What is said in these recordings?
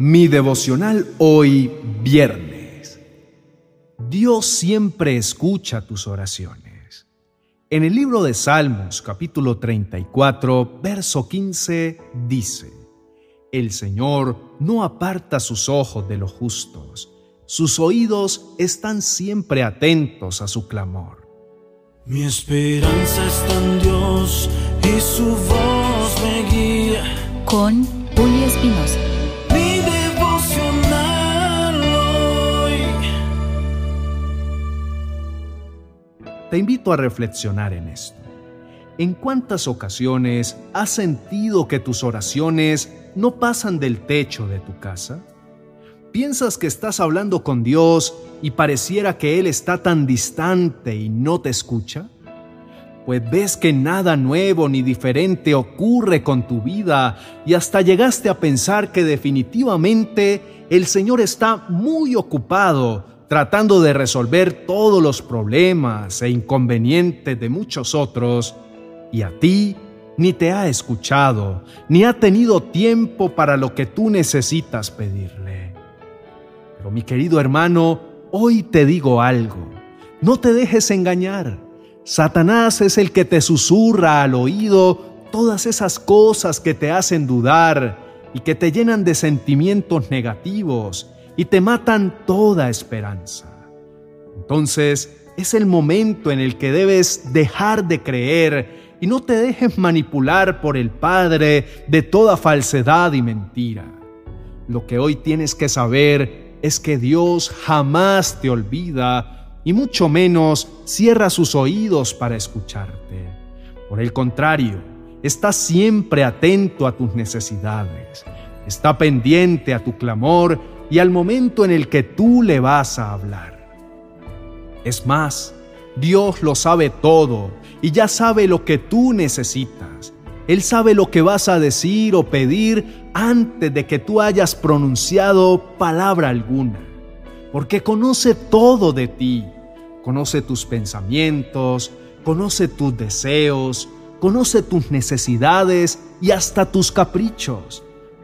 Mi devocional hoy viernes. Dios siempre escucha tus oraciones. En el libro de Salmos capítulo 34, verso 15 dice, El Señor no aparta sus ojos de los justos, sus oídos están siempre atentos a su clamor. Mi esperanza está en Dios y su voz me guía. Con Julio Espinosa. Te invito a reflexionar en esto. ¿En cuántas ocasiones has sentido que tus oraciones no pasan del techo de tu casa? ¿Piensas que estás hablando con Dios y pareciera que Él está tan distante y no te escucha? Pues ves que nada nuevo ni diferente ocurre con tu vida y hasta llegaste a pensar que definitivamente el Señor está muy ocupado tratando de resolver todos los problemas e inconvenientes de muchos otros y a ti ni te ha escuchado, ni ha tenido tiempo para lo que tú necesitas pedirle. Pero mi querido hermano, hoy te digo algo, no te dejes engañar. Satanás es el que te susurra al oído todas esas cosas que te hacen dudar y que te llenan de sentimientos negativos y te matan toda esperanza. Entonces es el momento en el que debes dejar de creer y no te dejes manipular por el Padre de toda falsedad y mentira. Lo que hoy tienes que saber es que Dios jamás te olvida y mucho menos cierra sus oídos para escucharte. Por el contrario, está siempre atento a tus necesidades, está pendiente a tu clamor y al momento en el que tú le vas a hablar. Es más, Dios lo sabe todo y ya sabe lo que tú necesitas. Él sabe lo que vas a decir o pedir antes de que tú hayas pronunciado palabra alguna, porque conoce todo de ti, conoce tus pensamientos, conoce tus deseos, conoce tus necesidades y hasta tus caprichos.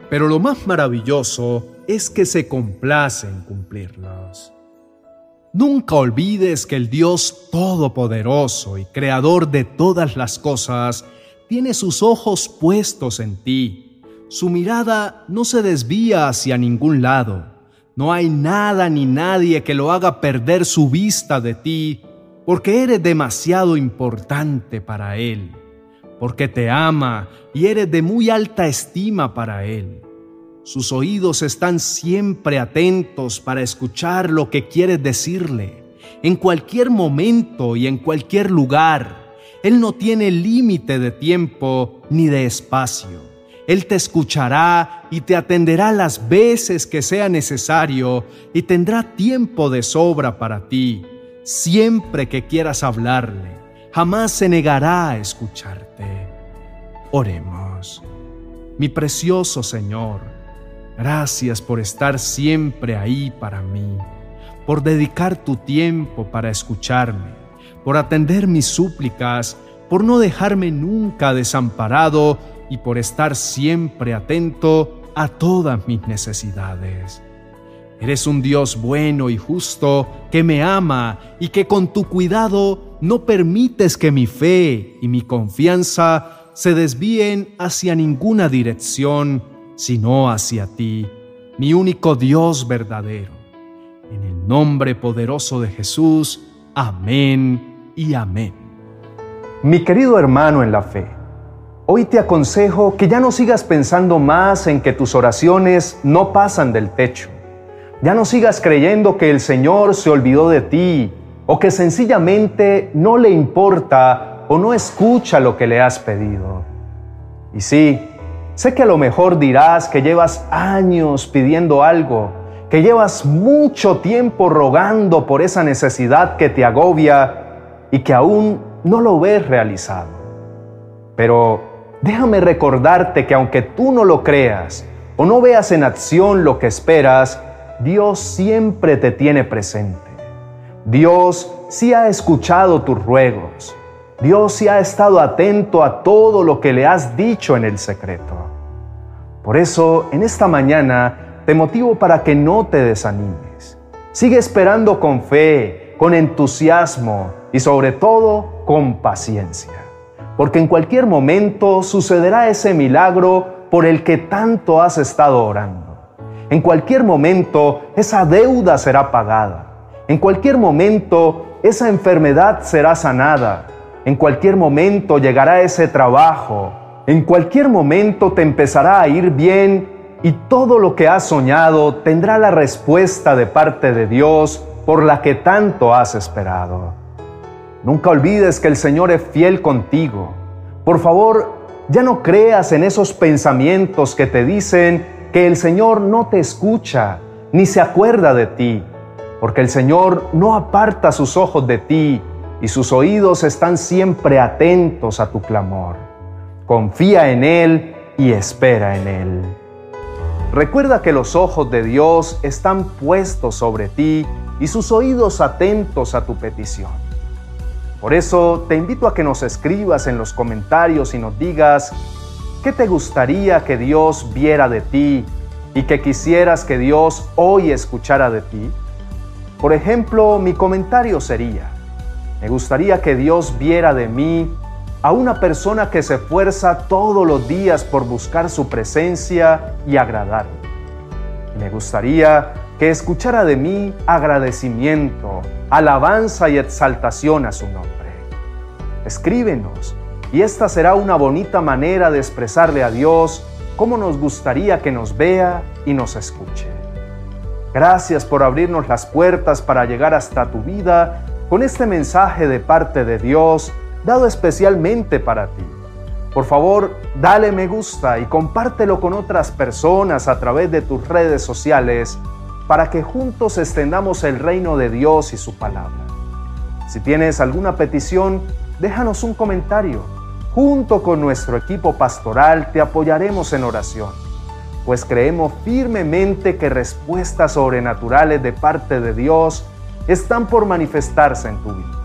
Pero lo más maravilloso es que se complace en cumplirlos. Nunca olvides que el Dios Todopoderoso y Creador de todas las cosas tiene sus ojos puestos en ti. Su mirada no se desvía hacia ningún lado. No hay nada ni nadie que lo haga perder su vista de ti, porque eres demasiado importante para Él, porque te ama y eres de muy alta estima para Él. Sus oídos están siempre atentos para escuchar lo que quieres decirle, en cualquier momento y en cualquier lugar. Él no tiene límite de tiempo ni de espacio. Él te escuchará y te atenderá las veces que sea necesario y tendrá tiempo de sobra para ti, siempre que quieras hablarle. Jamás se negará a escucharte. Oremos. Mi precioso Señor, Gracias por estar siempre ahí para mí, por dedicar tu tiempo para escucharme, por atender mis súplicas, por no dejarme nunca desamparado y por estar siempre atento a todas mis necesidades. Eres un Dios bueno y justo que me ama y que con tu cuidado no permites que mi fe y mi confianza se desvíen hacia ninguna dirección sino hacia ti, mi único Dios verdadero. En el nombre poderoso de Jesús, amén y amén. Mi querido hermano en la fe, hoy te aconsejo que ya no sigas pensando más en que tus oraciones no pasan del techo. Ya no sigas creyendo que el Señor se olvidó de ti o que sencillamente no le importa o no escucha lo que le has pedido. Y sí, Sé que a lo mejor dirás que llevas años pidiendo algo, que llevas mucho tiempo rogando por esa necesidad que te agobia y que aún no lo ves realizado. Pero déjame recordarte que aunque tú no lo creas o no veas en acción lo que esperas, Dios siempre te tiene presente. Dios sí ha escuchado tus ruegos. Dios sí ha estado atento a todo lo que le has dicho en el secreto. Por eso, en esta mañana, te motivo para que no te desanimes. Sigue esperando con fe, con entusiasmo y sobre todo con paciencia. Porque en cualquier momento sucederá ese milagro por el que tanto has estado orando. En cualquier momento esa deuda será pagada. En cualquier momento esa enfermedad será sanada. En cualquier momento llegará ese trabajo. En cualquier momento te empezará a ir bien y todo lo que has soñado tendrá la respuesta de parte de Dios por la que tanto has esperado. Nunca olvides que el Señor es fiel contigo. Por favor, ya no creas en esos pensamientos que te dicen que el Señor no te escucha ni se acuerda de ti, porque el Señor no aparta sus ojos de ti y sus oídos están siempre atentos a tu clamor. Confía en Él y espera en Él. Recuerda que los ojos de Dios están puestos sobre ti y sus oídos atentos a tu petición. Por eso te invito a que nos escribas en los comentarios y nos digas qué te gustaría que Dios viera de ti y que quisieras que Dios hoy escuchara de ti. Por ejemplo, mi comentario sería, me gustaría que Dios viera de mí a una persona que se esfuerza todos los días por buscar su presencia y agradarle. Me gustaría que escuchara de mí agradecimiento, alabanza y exaltación a su nombre. Escríbenos y esta será una bonita manera de expresarle a Dios cómo nos gustaría que nos vea y nos escuche. Gracias por abrirnos las puertas para llegar hasta tu vida con este mensaje de parte de Dios dado especialmente para ti. Por favor, dale me gusta y compártelo con otras personas a través de tus redes sociales para que juntos extendamos el reino de Dios y su palabra. Si tienes alguna petición, déjanos un comentario. Junto con nuestro equipo pastoral te apoyaremos en oración pues creemos firmemente que respuestas sobrenaturales de parte de Dios están por manifestarse en tu vida.